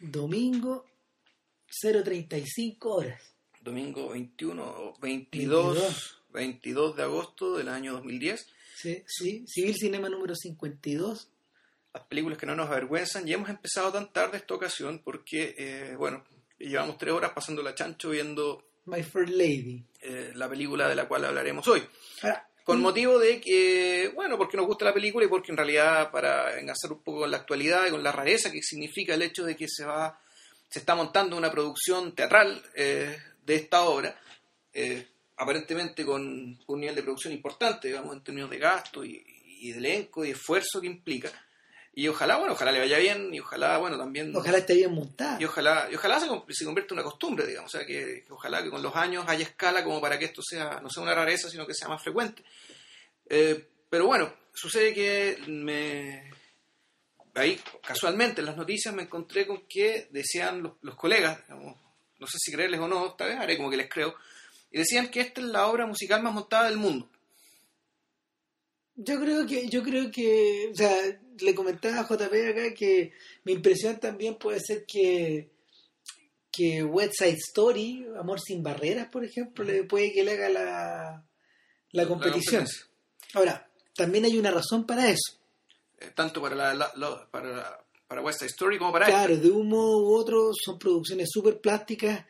Domingo 0.35 horas. Domingo 21 o 22, 22. 22 de agosto del año 2010. Sí, sí. Civil Cinema número 52. Las películas que no nos avergüenzan. Y hemos empezado tan tarde esta ocasión porque, eh, bueno, llevamos tres horas pasando la chancho viendo My Fair Lady. eh, la película de la cual hablaremos hoy. Ahora, Con motivo de que, bueno, porque nos gusta la película y porque en realidad para enganzar un poco con la actualidad y con la rareza que significa el hecho de que se va, se está montando una producción teatral eh, de esta obra, eh, aparentemente con un nivel de producción importante, digamos, en términos de gasto y, y de elenco y esfuerzo que implica. Y ojalá, bueno, ojalá le vaya bien y ojalá, bueno, también... ojalá esté bien montada. Y ojalá, y ojalá se, se convierta en una costumbre, digamos, o sea, que, que ojalá que con los años haya escala como para que esto sea, no sea una rareza, sino que sea más frecuente. Eh, pero bueno, sucede que me... Ahí, casualmente, en las noticias me encontré con que decían los, los colegas, digamos, no sé si creerles o no, esta vez haré como que les creo, y decían que esta es la obra musical más montada del mundo. Yo creo que, yo creo que, o sea, le comentaba a JP acá que mi impresión también puede ser que que West Side Story, Amor sin barreras, por ejemplo, le puede que le haga la, la competición. Ahora, también hay una razón para eso. Eh, tanto para, la, la- la- para, para West Side Story como para Claro, de un modo u otro son producciones súper plásticas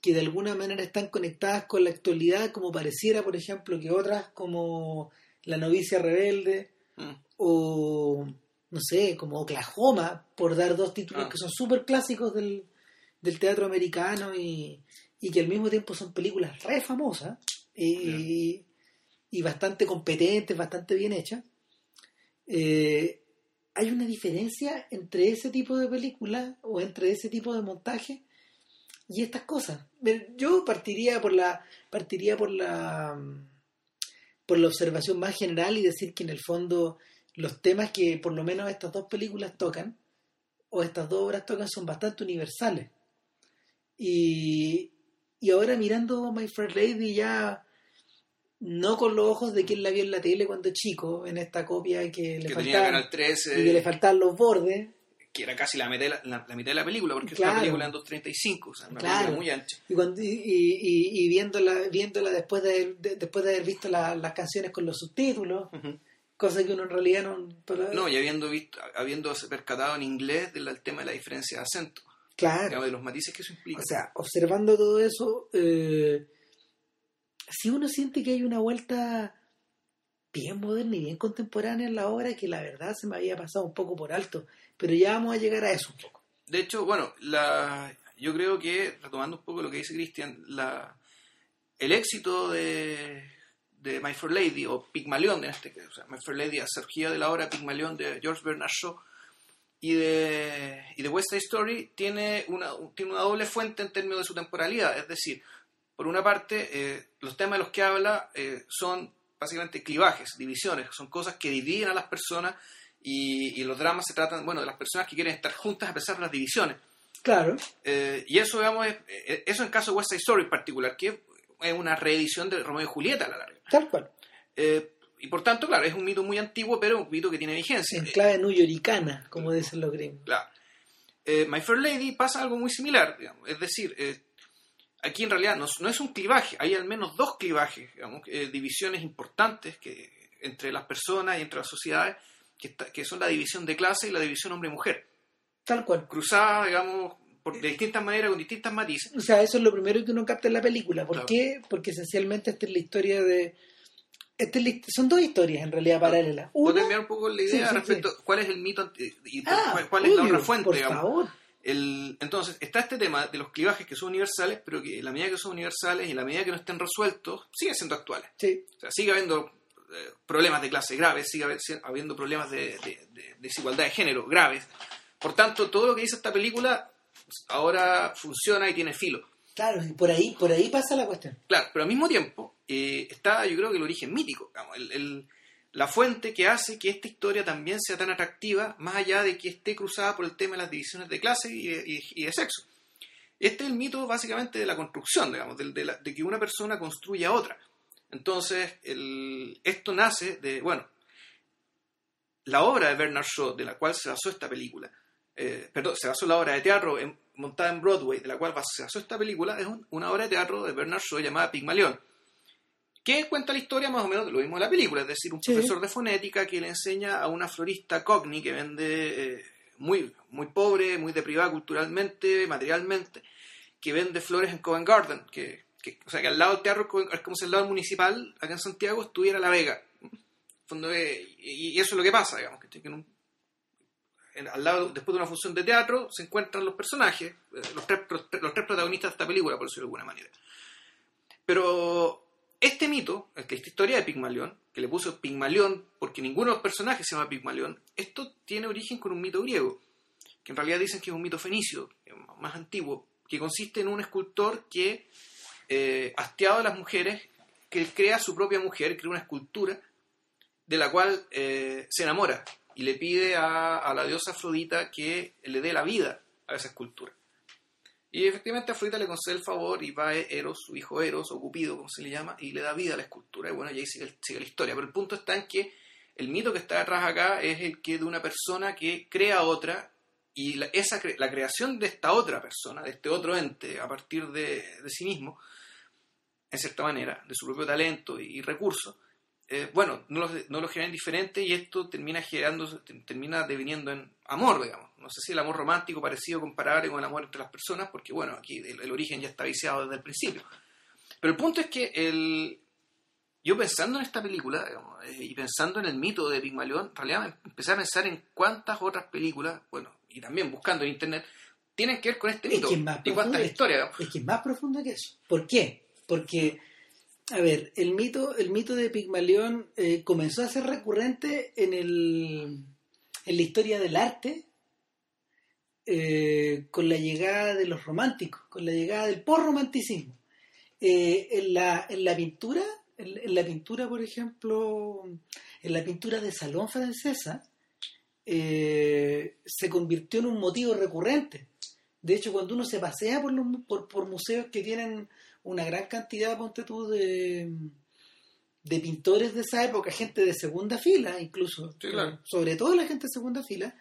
que de alguna manera están conectadas con la actualidad, como pareciera, por ejemplo, que otras como La novicia rebelde. Mm. o, no sé, como Oklahoma, por dar dos títulos Ah. que son súper clásicos del, del teatro americano y, y que al mismo tiempo son películas re famosas y, y bastante competentes, bastante bien hechas. Eh, hay una diferencia entre ese tipo de películas o entre ese tipo de montaje y estas cosas. Yo partiría por la partiría por la mm, por la observación más general y decir que en el fondo los temas que por lo menos estas dos películas tocan o estas dos obras tocan son bastante universales. Y, y ahora mirando My Fair Lady ya no con los ojos de quien la vio en la tele cuando chico, en esta copia que le Que faltaban Canal 13. y que le faltaban los bordes, que era casi la mitad de la, la- la mitad de la película, porque Claro. una película en 2.35, o sea, una Claro. película muy ancha. y, cuando, y, y- y- viéndola, viéndola después de, después de haber visto la- las canciones con los subtítulos. Cosa que uno en realidad no... No, y habiendo visto, habiéndose percatado en inglés del el tema de la diferencia de acento, claro. digamos, de los matices que eso implica. O sea, observando todo eso, eh, si uno siente que hay una vuelta bien moderna y bien contemporánea en la obra, que la verdad se me había pasado un poco por alto, pero ya vamos a llegar a eso un poco. De hecho, bueno, la, yo creo que, retomando un poco lo que dice Cristian, la, el éxito de, de My Fair Lady, o Pygmalion, en este caso, o sea, My Fair Lady, acerquía de la obra Pygmalion de George Bernard Shaw, y de, y de West Side Story tiene una, tiene una doble fuente en términos de su temporalidad. Es decir, por una parte, eh, los temas de los que habla eh, son básicamente clivajes, divisiones, son cosas que dividen a las personas y, y los dramas se tratan, bueno, de las personas que quieren estar juntas a pesar de las divisiones. Claro, Eh, y eso, digamos, es, eh, eso en caso de West Side Story en particular, que es una reedición de Romeo y Julieta a la larga. tal cual. Eh, y por tanto, claro, es un mito muy antiguo, pero un mito que tiene vigencia. En clave newyoricana, como dicen los gringos. Claro. Eh, My Fair Lady pasa algo muy similar, digamos. es decir, eh, aquí en realidad no, no es un clivaje, hay al menos dos clivajes, digamos, eh, divisiones importantes que, entre las personas y entre las sociedades, que, está- que son la división de clase y la división hombre-mujer, Tal cual. cruzadas, digamos, por, de distintas maneras, con distintas matices. O sea, eso es lo primero que uno capta en la película. ¿Por Claro. qué? Porque esencialmente esta es la historia de... esta es la hist- son dos historias en realidad paralelas. ¿Puedo Una, terminar un poco la idea Sí, sí, respecto a cuál es el mito y Ah, cuál, cuál es la obvio, otra fuente, por digamos? favor. El- entonces, está este tema de los clivajes que son universales, pero que en la medida que son universales y en la medida que no estén resueltos, siguen siendo actuales. Sí, O sea, sigue habiendo eh, problemas de clase graves, sigue habiendo problemas de, de- de desigualdad de género graves. Por tanto, todo lo que dice esta película ahora funciona y tiene filo. claro, y por ahí, por ahí pasa la cuestión. Claro, pero al mismo tiempo eh, está, yo creo que el origen mítico, digamos, el- el- la fuente que hace que esta historia también sea tan atractiva, más allá de que esté cruzada por el tema de las divisiones de clase y de, y- y de sexo. Este es el mito básicamente de la construcción, digamos, de, la- de que una persona construye a otra. Entonces, el- esto nace de, bueno, la obra de Bernard Shaw, de la cual se basó esta película, eh, perdón, se basó en la obra de teatro en- montada en Broadway, de la cual se basó esta película, es un- una obra de teatro de Bernard Shaw llamada Pigmalión, que cuenta la historia más o menos de lo mismo de la película, es decir, un Sí. profesor de fonética que le enseña a una florista cockney que vende eh, muy, muy pobre, muy deprivada culturalmente, materialmente, que vende flores en Covent Garden, que, que- o sea, que al lado del teatro es como si al lado municipal, acá en Santiago, estuviera La Vega. Y, y eso es lo que pasa, digamos, que en un- en- al lado, después de una función de teatro, se encuentran los personajes, eh, los tres, los, tres- protagonistas de esta película, por decirlo de alguna manera. Pero este mito, esta historia de Pigmalión, que le puso Pigmalión porque ninguno de los personajes se llama Pigmalión, esto tiene origen con un mito griego, que en realidad dicen que es un mito fenicio, es más antiguo, que consiste en un escultor que, eh, hastiado de las mujeres, que crea su propia mujer, crea una escultura de la cual eh, se enamora y le pide a, a la diosa Afrodita que le dé la vida a esa escultura. Y efectivamente Afrodita le concede el favor y va Eros, su hijo Eros, o Cupido, como se le llama, y le da vida a la escultura. Y bueno, y ahí sigue, la historia. Pero el punto está en que el mito que está detrás acá es el que de una persona que crea otra y la, esa, la creación de esta otra persona, de este otro ente, a partir de, de sí mismo, en cierta manera, de su propio talento y recursos, eh, bueno, no los, no los genera indiferente y esto termina generando, te- termina deviniendo en amor, digamos. No sé si el amor romántico parecido, comparable con el amor entre las personas, porque bueno, aquí el, el origen ya está viciado desde el principio. Pero el punto es que el, yo pensando en esta película digamos, eh, y pensando en el mito de Pigmalión, en realidad me empecé a pensar en cuántas otras películas, bueno, y también buscando en internet, tienen que ver con este Es mito que es más y cuántas historias. digamos. Es que es más profundo que eso. ¿Por qué? Porque, a ver, el mito, el mito de Pigmalión eh, comenzó a ser recurrente en, el, en la historia del arte eh, con la llegada de los románticos, con la llegada del post-romanticismo. Eh, en, la, en la pintura, en la pintura, por ejemplo, en la pintura de salón francesa, eh, se convirtió en un motivo recurrente. De hecho, cuando uno se pasea por, los, por, por museos que tienen una gran cantidad, ponte tú, de, de pintores de esa época, gente de segunda fila, incluso, Sí, claro. sobre todo la gente de segunda fila,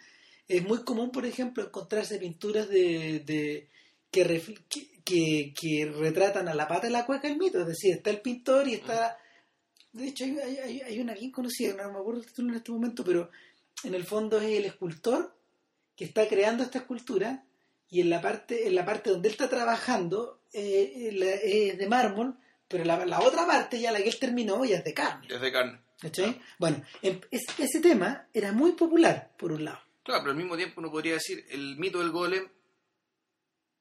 es muy común, por ejemplo, encontrarse pinturas de, de que, ref- que, que- que retratan a la pata de la cueca el mito, es decir, está el pintor y está... De hecho, hay, hay- hay- hay una bien conocida, no me acuerdo el título en este momento, pero en el fondo es el escultor que está creando esta escultura y en la parte en la parte donde él está trabajando eh, eh, la- es de mármol pero la, la otra parte ya la que él terminó ya es de carne Es de carne. ¿cachai? bueno em- es- ese tema era muy popular por un lado Claro, pero al mismo tiempo uno podría decir el mito del golem,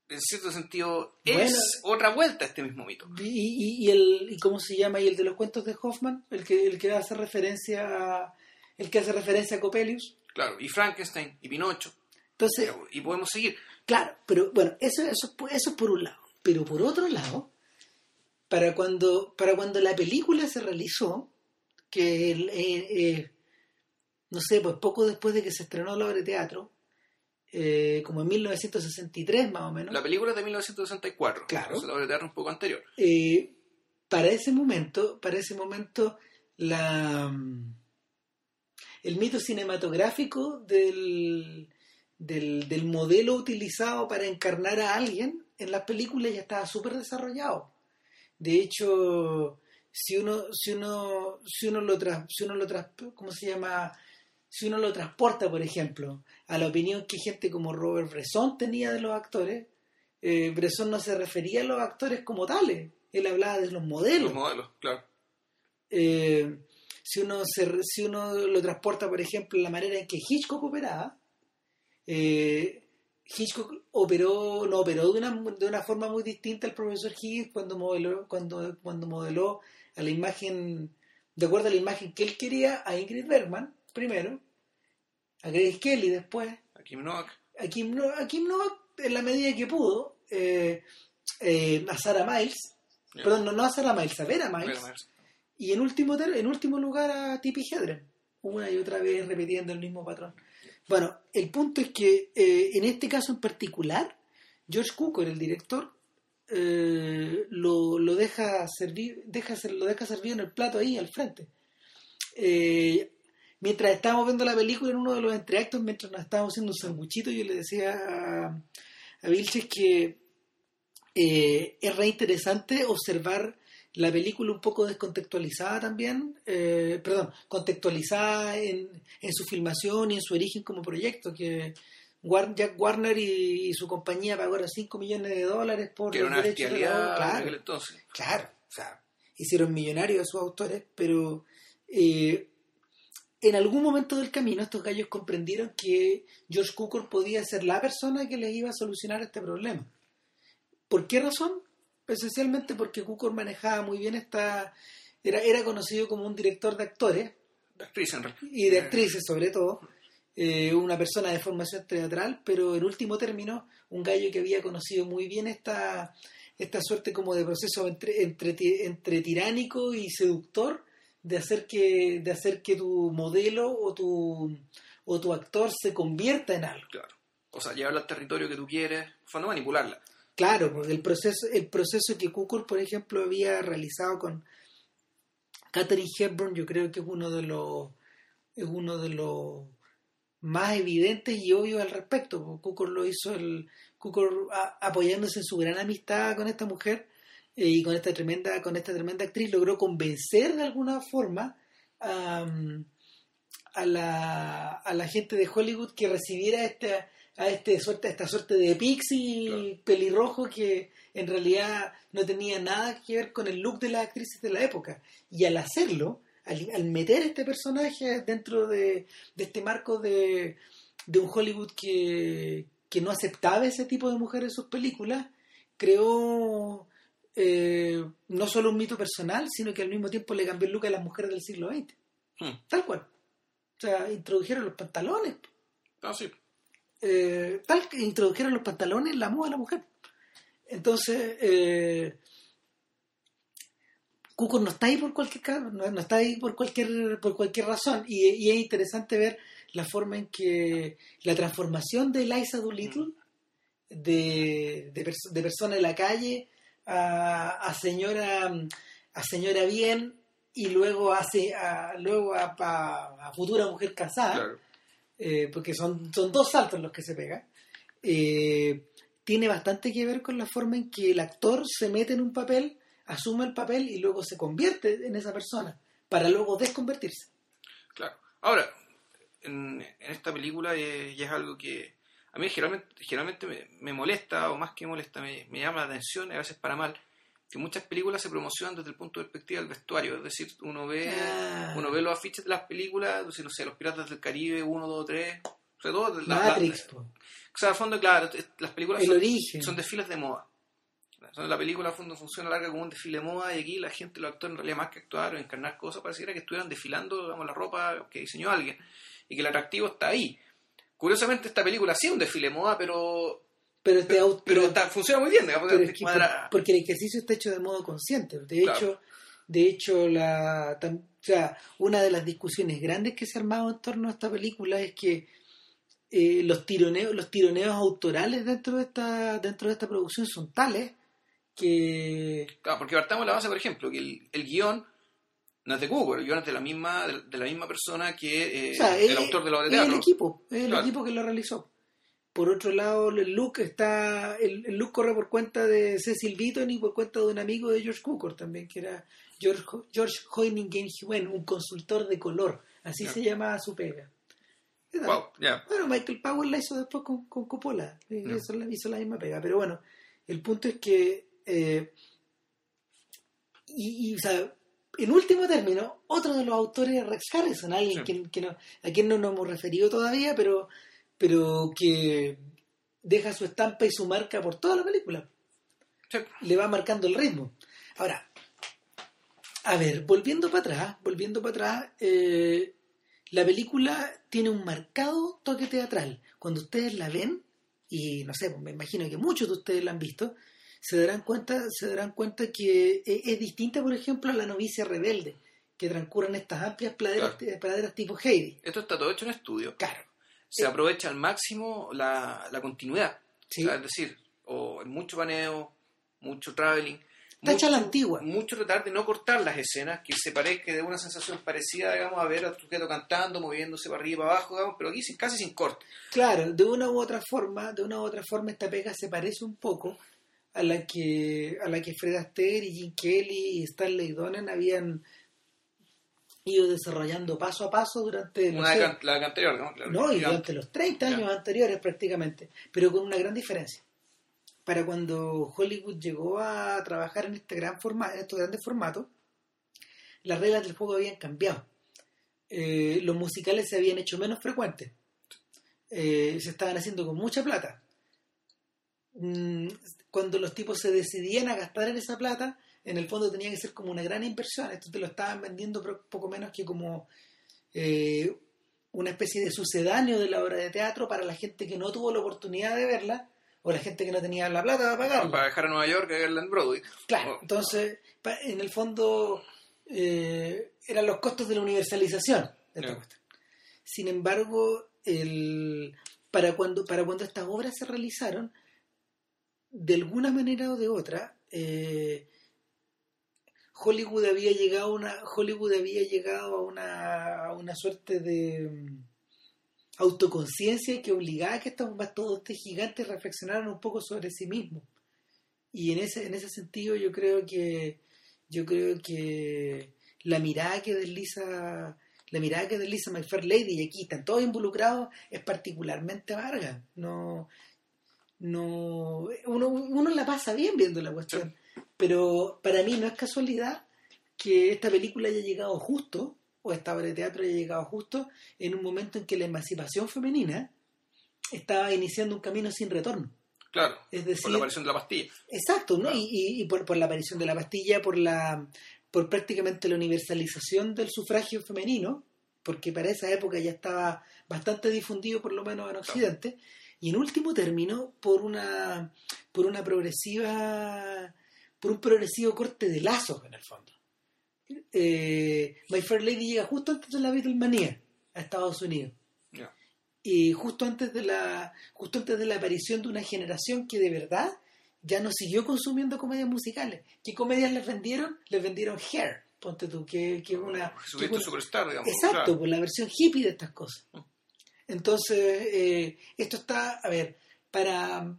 en cierto sentido, es Bueno. otra vuelta a este mismo mito. y, y, y el y cómo se llama y el de los cuentos de Hoffman el que el que hace referencia a, el que hace referencia a Coppelius Claro, y Frankenstein, y Pinocho, entonces y podemos seguir. Claro, pero bueno, eso, eso, eso es por un lado. Pero por otro lado, para cuando, para cuando la película se realizó, que el- eh, eh, no sé, pues poco después de que se estrenó la obra de teatro, eh, como en 1963 más o menos, La película es de 1964, Claro. la obra de teatro un poco anterior. para ese momento, para ese momento, la el mito cinematográfico del, del, del modelo utilizado para encarnar a alguien en las películas ya estaba súper desarrollado. De hecho, si uno, si uno, si uno lo tras, si uno lo tras, ¿cómo se llama? Si uno lo transporta, por ejemplo, a la opinión que gente como Robert Bresson tenía de los actores, eh, Bresson no se refería a los actores como tales, él hablaba de los modelos. Los modelos, claro. Eh, si, uno se, si uno lo transporta, por ejemplo, la manera en que Hitchcock operaba, eh, Hitchcock operó, no operó de una, de una forma muy distinta al profesor Higgins cuando modeló, cuando, cuando modeló a la imagen, de acuerdo a la imagen que él quería, a Ingrid Bergman, primero, a Grace Kelly después, A Kim Novak, a Kim, No- a Kim Novak en la medida que pudo, eh, eh, a Sarah Miles, perdón, no, no a Sarah Miles, a Vera Miles, Vera Miles. y en último, en último lugar a Tippi Hedren, una y otra vez repitiendo el mismo patrón. Bueno, el punto es que eh, en este caso en particular, George Cukor, el director, eh, lo, lo deja servir, deja, lo deja servir en el plato ahí al frente. Eh, mientras estábamos viendo la película en uno de los entreactos, mientras nos estábamos haciendo un sanguchito, yo le decía a, a Vilches que es re interesante observar la película un poco descontextualizada también, eh, perdón, contextualizada en, en, su filmación y en su origen como proyecto, que Jack Warner y, su compañía pagaron 5 millones de dólares por que era una derechos de la- claro, entonces. claro, o sea, hicieron millonarios a sus autores, pero eh, en algún momento del camino estos gallos comprendieron que George Cukor podía ser la persona que les iba a solucionar este problema. ¿Por qué razón? Esencialmente porque Cukor manejaba muy bien esta... Era, era conocido como un director de actores De realidad. y de actrices sobre todo, eh, una persona de formación teatral, pero en último término, un gallo que había conocido muy bien esta, esta suerte como de proceso entre, entre, entre tiránico y seductor de hacer que, de hacer que tu modelo o tu, o tu actor se convierta en algo. Claro. O sea, llevarla al territorio que tú quieres, fue no manipularla. Claro, porque el proceso, el proceso que Cukor, por ejemplo, había realizado con Catherine Hepburn, yo creo que es uno de los es uno de los más evidentes y obvios al respecto. Cukor lo hizo el apoyándose en su gran amistad con esta mujer eh, y con esta tremenda con esta tremenda actriz logró convencer de alguna forma a la, a la gente de Hollywood que recibiera esta a este suerte, esta suerte de pixie Claro. pelirrojo que en realidad no tenía nada que ver con el look de las actrices de la época. Y al hacerlo, al, al meter este personaje dentro de, de este marco de, de un Hollywood que, que no aceptaba ese tipo de mujeres en sus películas, creó eh, no solo un mito personal, sino que al mismo tiempo le cambió el look a las mujeres del siglo XX. Hmm. Tal cual. O sea, introdujeron los pantalones. Ah, sí. Eh, tal que introdujeron los pantalones en la moda de la mujer. Entonces, eh, Cuco no está ahí por cualquier no, no está ahí por cualquier por cualquier razón y, y es interesante ver la forma en que la transformación de Eliza Doolittle de, de, pers- de persona de la calle a, a señora a señora bien y luego hace a, luego a, a- a futura mujer casada Claro. Eh, porque son, son dos saltos los que se pegan, eh, tiene bastante que ver con la forma en que el actor se mete en un papel, asume el papel y luego se convierte en esa persona, para luego desconvertirse. Claro. Ahora, en, esta película eh, ya es algo que a mí generalmente, generalmente me, molesta, o más que molesta, me, me llama la atención, a veces para mal, que muchas películas se promocionan desde el punto de perspectiva del vestuario. Es decir, uno ve, Ah. uno ve los afiches de las películas, no sé, los Piratas del Caribe, 1, 2, 3, sobre todo... la- la- o sea, al fondo, claro, las películas el son, origen. son desfiles de moda. Entonces, la película al fondo funciona larga como un desfile de moda y aquí la gente, los actores, en realidad más que actuar o encarnar cosas, pareciera que estuvieran desfilando digamos, la ropa que diseñó alguien y que el atractivo está ahí. Curiosamente, esta película sí es un desfile de moda, pero, pero este pero, auto- pero- está- funciona muy bien, digamos, es que cuadra- porque el ejercicio está hecho de modo consciente. De Claro. hecho, de hecho la, tam- o sea, una de las discusiones grandes que se ha armado en torno a esta película es que eh, los tironeos, los tironeos autorales dentro de esta, dentro de esta producción son tales que Claro, porque partamos la base, por ejemplo, que el, el guion no es de Google, el guion es de la misma, de, de la misma persona que eh, o sea, el autor de la obra de es el teatro. equipo, es el Claro. equipo que lo realizó. Por otro lado, el look está, el, el look corre por cuenta de Cecil Beaton y por cuenta de un amigo de George Cukor también, que era George, George Hoyningen-Huen, un consultor de color, así se llamaba su pega. Wow. Bueno, Michael Powell la hizo después con, con Coppola, Ya. hizo, la, hizo la misma pega, pero bueno, el punto es que, eh, y, y, o sea, en último término, otro de los autores es Rex Harrison, alguien Sí. que, que no, a quien no nos hemos referido todavía, pero, pero que deja su estampa y su marca por toda la película. Sí. Le va marcando el ritmo. Ahora, a ver, volviendo para atrás, volviendo para atrás, eh, la película tiene un marcado toque teatral. Cuando ustedes la ven, y no sé, me imagino que muchos de ustedes la han visto, se darán cuenta, se darán cuenta que e- es distinta, por ejemplo, a la novicia rebelde, que transcurren estas amplias praderas, Claro. praderas tipo Heidi. Esto está todo hecho en estudio. Claro. Se aprovecha al máximo la, la continuidad. Sí. Es decir, o mucho paneo, mucho traveling. Está hecha a la mucho- antigua. Mucho tratar de no cortar las escenas, que se parezca, dé una sensación parecida, digamos, a ver al sujeto cantando, moviéndose para arriba y para abajo, digamos, pero aquí sin, casi sin corte. Claro, de una u otra forma, de una u otra forma esta pega se parece un poco a la que a la que Fred Astaire y Jim Kelly y Stanley Donen habían ido desarrollando paso a paso durante no Una sé, can- la anterior, claro. no, y durante los 30 años anteriores prácticamente, pero con una gran diferencia. Para cuando Hollywood llegó a trabajar en este gran formato, en estos grandes formatos, las reglas del juego habían cambiado. Eh, los musicales se habían hecho menos frecuentes. Eh, se estaban haciendo con mucha plata. Mm, Cuando los tipos se decidían a gastar en esa plata, en el fondo tenía que ser como una gran inversión. Esto te lo estaban vendiendo poco menos que como eh, una especie de sucedáneo de la obra de teatro para la gente que no tuvo la oportunidad de verla o la gente que no tenía la plata para pagarla. Para viajar a Nueva York, a verla en Broadway. Claro, Oh. entonces, en el fondo, eh, eran los costos de la universalización de cuestión. Sin embargo, el, para, cuando, para cuando estas obras se realizaron, de alguna manera o de otra, eh, Hollywood había llegado a una Hollywood había llegado a una, a una suerte de mm, autoconciencia que obligaba a que estos mastodontes gigantes reflexionaran un poco sobre sí mismos. Y en ese en ese sentido yo creo que yo creo que la mirada que desliza la mirada que desliza My Fair Lady y aquí están todos involucrados es particularmente amarga. No no uno, uno la pasa bien viendo la cuestión pero para mí no es casualidad que esta película haya llegado justo o esta obra de teatro haya llegado justo en un momento en que la emancipación femenina estaba iniciando un camino sin retorno Claro, es por la aparición de la pastilla. Exacto, ¿no? Claro. Y, y- y por, por la aparición de la pastilla, por la por prácticamente la universalización del sufragio femenino, porque para esa época ya estaba bastante difundido, por lo menos en Occidente, y en último término, por una por una progresiva por un progresivo corte de lazos en el fondo. Eh, My Fair Lady llega justo antes de la Beatlemanía a Estados Unidos y justo antes de la justo antes de la aparición de una generación que de verdad ya no siguió consumiendo comedias musicales. ¿Qué comedias les vendieron? Les vendieron Hair, ponte tú, que, que es una... que una- Superstar, digamos. Exacto, claro. por la versión hippie de estas cosas. Mm. Entonces, eh, esto está, a ver, para...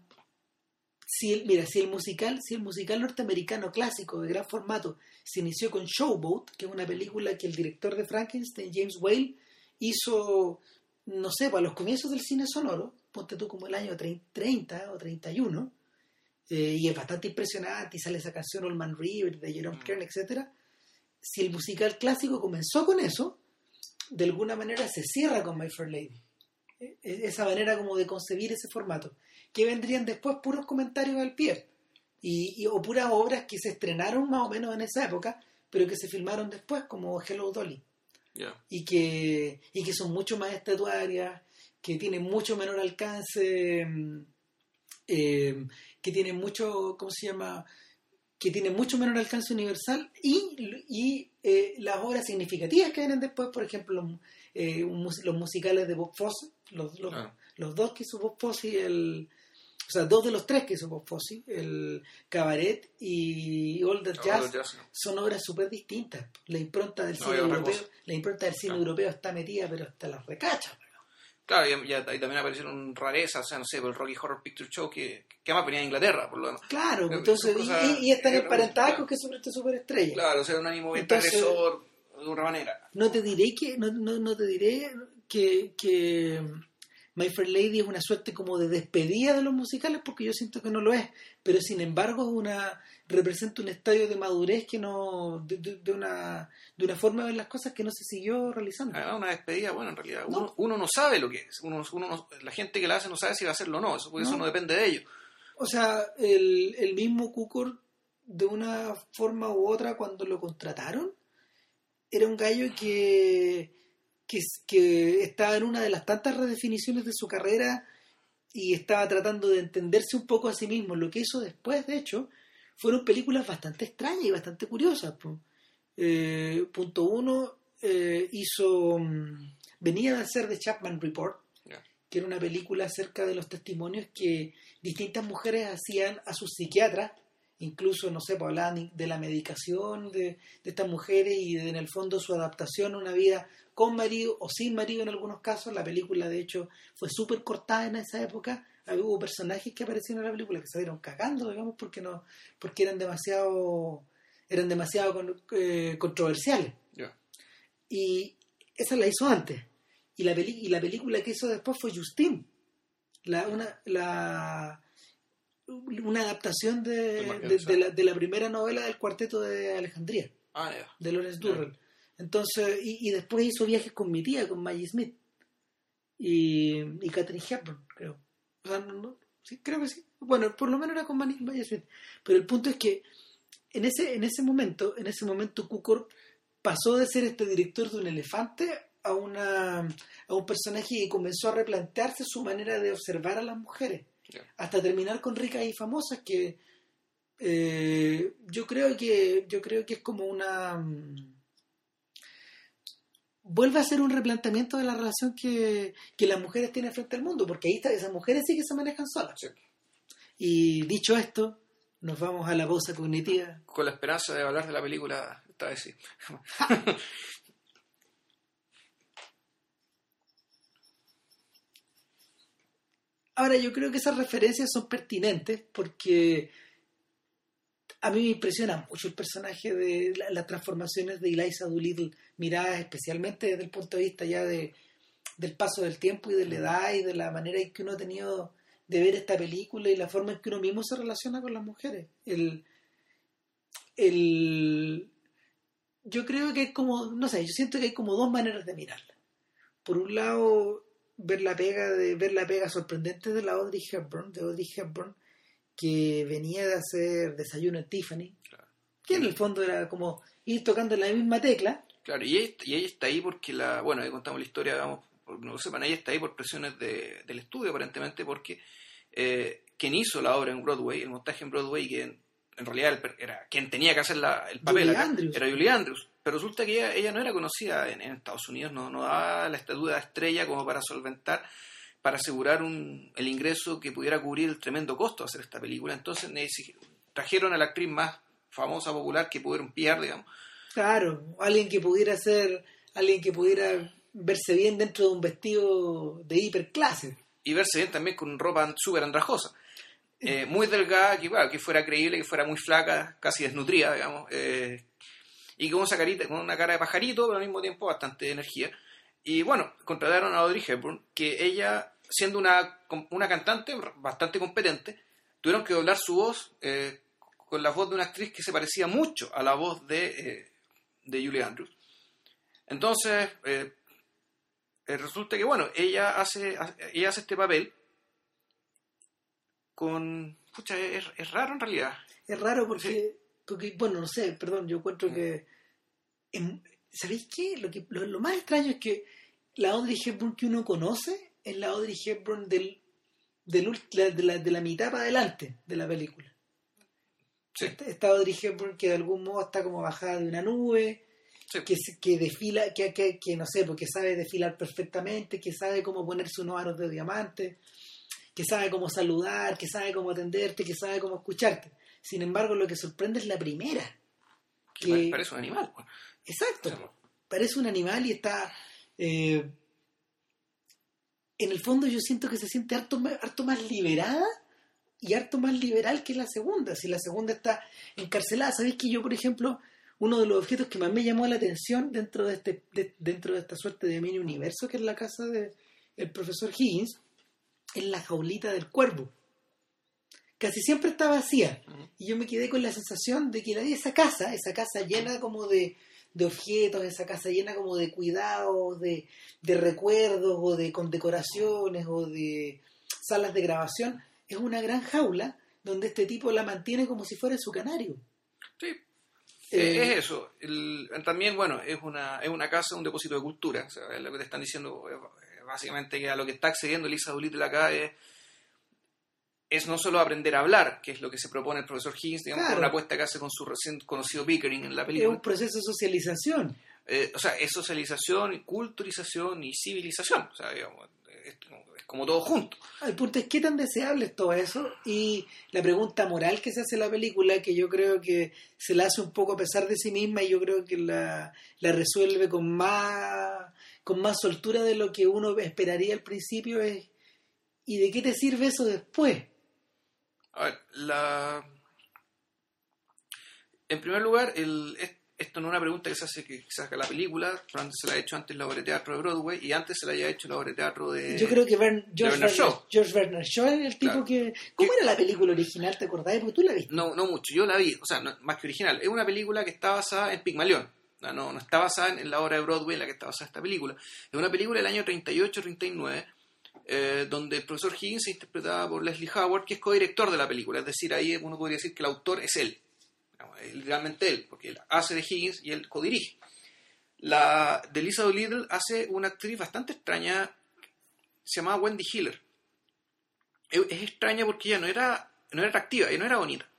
Si el, mira, si el musical, si el musical norteamericano clásico de gran formato se inició con Showboat, que es una película que el director de Frankenstein, James Whale, hizo, no sé, para los comienzos del cine sonoro, ponte tú como el año 30 o 31, eh, y es bastante impresionante, y sale esa canción Old Man River de Jerome Mm. Kern, etcétera. Si el musical clásico comenzó con eso, de alguna manera se cierra con My Fair Lady. E- e- Esa manera como de concebir ese formato. Que vendrían después puros comentarios al pie. Y, y- o puras obras que se estrenaron más o menos en esa época, pero que se filmaron después, como Hello Dolly y que, y que son mucho más estatuarias, que tienen mucho menor alcance, mm, eh, que tienen mucho, ¿cómo se llama? Que tienen mucho menor alcance universal y, y eh, las obras significativas que vienen después, por ejemplo, los, eh, los musicales de Bob Fosse, los, los, Claro. los dos que hizo Bob Fosse, el, o sea, dos de los tres que hizo Bob Fosse, el Cabaret y All the Jazz, Jazz, ¿no? son obras súper distintas. La impronta del No, cine europeo, la impronta del cine Ah. europeo está metida, pero hasta las recachas. Claro, y, y- y también aparecieron rarezas, o sea, no sé, por el Rocky Horror Picture Show, que, que además venía de Inglaterra, por lo demás. Claro, entonces, y, y, están emparentadas con que son esta superestrella. Claro, o sea, un ánimo transgresor, de otra manera. No te diré que, no, no, no te diré que, que My Fair Lady es una suerte como de despedida de los musicales, porque yo siento que no lo es, pero sin embargo es una representa un estadio de madurez que no, de, de- de una, de una forma de ver las cosas que no se siguió realizando. Además, una despedida, bueno, en realidad, No. uno, no sabe lo que es. Uno, uno no- la gente que la hace no sabe si va a hacerlo o no, eso, porque eso No. no depende de ellos. O sea, el, el mismo Cukor, de una forma u otra, cuando lo contrataron, era un gallo que, que, que estaba en una de las tantas redefiniciones de su carrera y estaba tratando de entenderse un poco a sí mismo. Lo que hizo después, de hecho, fueron películas bastante extrañas y bastante curiosas. Eh, punto uno, eh, hizo. mm, venía de hacer The Chapman Report, que era una película acerca de los testimonios que distintas mujeres hacían a sus psiquiatras incluso, no sé, pues hablaban de la medicación de, de estas mujeres y de, en el fondo su adaptación a una vida con marido o sin marido en algunos casos. La película, de hecho, fue súper cortada en esa época. Hubo personajes que aparecieron en la película que se vieron cagando, digamos, porque no porque eran demasiado eran demasiado eh, controversiales. Y esa la hizo antes. Y la, y la película que hizo después fue Justine. La, una, la, una adaptación de, de, la, de, la, primera novela del cuarteto de Alejandría, ah, de Lawrence Durrell. Entonces, y, y, después hizo viajes con mi tía, con Maggie Smith y, y Catherine Hepburn, creo. O sea, no, sí, creo que sí. Bueno, por lo menos era con Maggie Smith. Pero el punto es que en ese, en ese momento, en ese momento Cukor pasó de ser este director de un elefante a, una, a un personaje que comenzó a replantearse su manera de observar a las mujeres hasta terminar con ricas y famosas que eh, yo creo que yo creo que es como una mm, vuelve a ser un replanteamiento de la relación que, las mujeres tienen frente al mundo porque ahí está, esas mujeres sí que se manejan solas. Y dicho esto nos vamos a la pausa cognitiva. Con la esperanza de hablar de la película esta vez sí Ahora, yo creo que esas referencias son pertinentes porque a mí me impresiona mucho el personaje de las transformaciones de Eliza Doolittle, miradas especialmente desde el punto de vista ya de, del paso del tiempo y de la edad y de la manera en que uno ha tenido de ver esta película y la forma en que uno mismo se relaciona con las mujeres. El, el, yo creo que hay como, no sé, yo siento que hay como dos maneras de mirarla. Por un lado, ver la pega de ver la pega sorprendente de la Audrey Hepburn, de Audrey Hepburn, que venía de hacer Desayuno en Tiffany, que en el fondo era como ir tocando la misma tecla. Claro, y ella, y ella está ahí porque la, bueno, ahí contamos la historia, vamos, no lo sepan, ella está ahí por presiones de, del estudio aparentemente, porque eh, quien hizo la obra en Broadway, el montaje en Broadway, que en, realidad era quien tenía que hacer la, el papel, era Julie Andrews pero resulta que ella, no era conocida en, Estados Unidos, no, no daba la estatura de estrella como para solventar, para asegurar un, el ingreso que pudiera cubrir el tremendo costo de hacer esta película. Entonces trajeron a la actriz más famosa, popular que pudieron pillar, digamos. Claro, alguien que pudiera ser, alguien que pudiera verse bien dentro de un vestido de hiperclase. Y verse bien también con ropa súper andrajosa. Eh, muy delgada, que, que fuera creíble, que fuera muy flaca, casi desnutrida, digamos, eh, y con, esa carita, con una cara de pajarito, pero al mismo tiempo bastante energía. Y bueno, contrataron a Audrey Hepburn, que ella, siendo una, una cantante bastante competente, tuvieron que doblar su voz eh, con la voz de una actriz que se parecía mucho a la voz de, eh, de Julie Andrews. Entonces, eh, resulta que, bueno, ella hace, ella hace este papel con... Pucha, es, raro en realidad. Es raro porque porque, bueno, no sé, perdón, yo encuentro que. ¿Sabéis qué? Lo, que lo, más extraño es que la Audrey Hepburn que uno conoce es la Audrey Hepburn del, del de, la, de la mitad para adelante de la película. Sí. Esta, Audrey Hepburn que de algún modo está como bajada de una nube, que, que desfila, que, que, que, no sé, porque sabe desfilar perfectamente, que sabe cómo ponerse unos aros de diamante, que sabe cómo saludar, que sabe cómo atenderte, que sabe cómo escucharte. Sin embargo, lo que sorprende es la primera. Que... Parece un animal. Exacto. Parece un animal y está... Eh, en el fondo yo siento que se siente harto, harto más liberada y harto más liberal que la segunda. Si la segunda está encarcelada, ¿sabéis que yo, por ejemplo, uno de los objetos que más me llamó la atención dentro de este dentro de esta suerte de mini universo que es la casa del profesor Higgins es la jaulita del cuervo casi siempre está vacía. Y yo me quedé con la sensación de que esa casa, esa casa llena como de, objetos, esa casa llena como de cuidados, de, recuerdos, o de condecoraciones, o de salas de grabación, es una gran jaula donde este tipo la mantiene como si fuera su canario. Sí. Eh, es eso. también, bueno, es una, es una casa, un depósito de cultura. lo que te están diciendo, básicamente, que a lo que está accediendo Elisa Doolittle acá es es no solo aprender a hablar, que es lo que se propone el profesor Higgins, digamos, una apuesta que hace con su recién conocido Pickering en la película. Es un proceso de socialización. Eh, o sea, es socialización, culturización y civilización. O sea, digamos, es, como todo junto. El punto es qué tan deseable es todo eso y la pregunta moral que se hace en la película, que yo creo que se la hace un poco a pesar de sí misma y yo creo que la, la resuelve con más, con más soltura de lo que uno esperaría al principio es ¿y de qué te sirve eso después? A ver, la... En primer lugar, el, esto no es una pregunta que se hace que saca la película, pero se la ha hecho antes la obra de teatro de Broadway y antes se la haya hecho la obra de teatro de. Yo creo que George, Werner Shaw. George Werner Shaw era el tipo que. ¿Cómo era la película original? ¿Te acordás? Porque tú la viste. No, no mucho, yo la vi, o sea, más que original. Es una película que está basada en Pigmalión. No, no, está basada en, la obra de Broadway en la que está basada esta película. Es una película del año 38-39. Eh, donde el profesor Higgins se interpretaba por Leslie Howard, que es codirector de la película. Es decir, ahí uno podría decir que el autor es él literalmente él, porque él hace de Higgins y él codirige. La de Lisa Doolittle hace una actriz bastante extraña, se llamaba Wendy Hiller. Es, extraña porque ella no era, no era atractiva, ella no era bonita.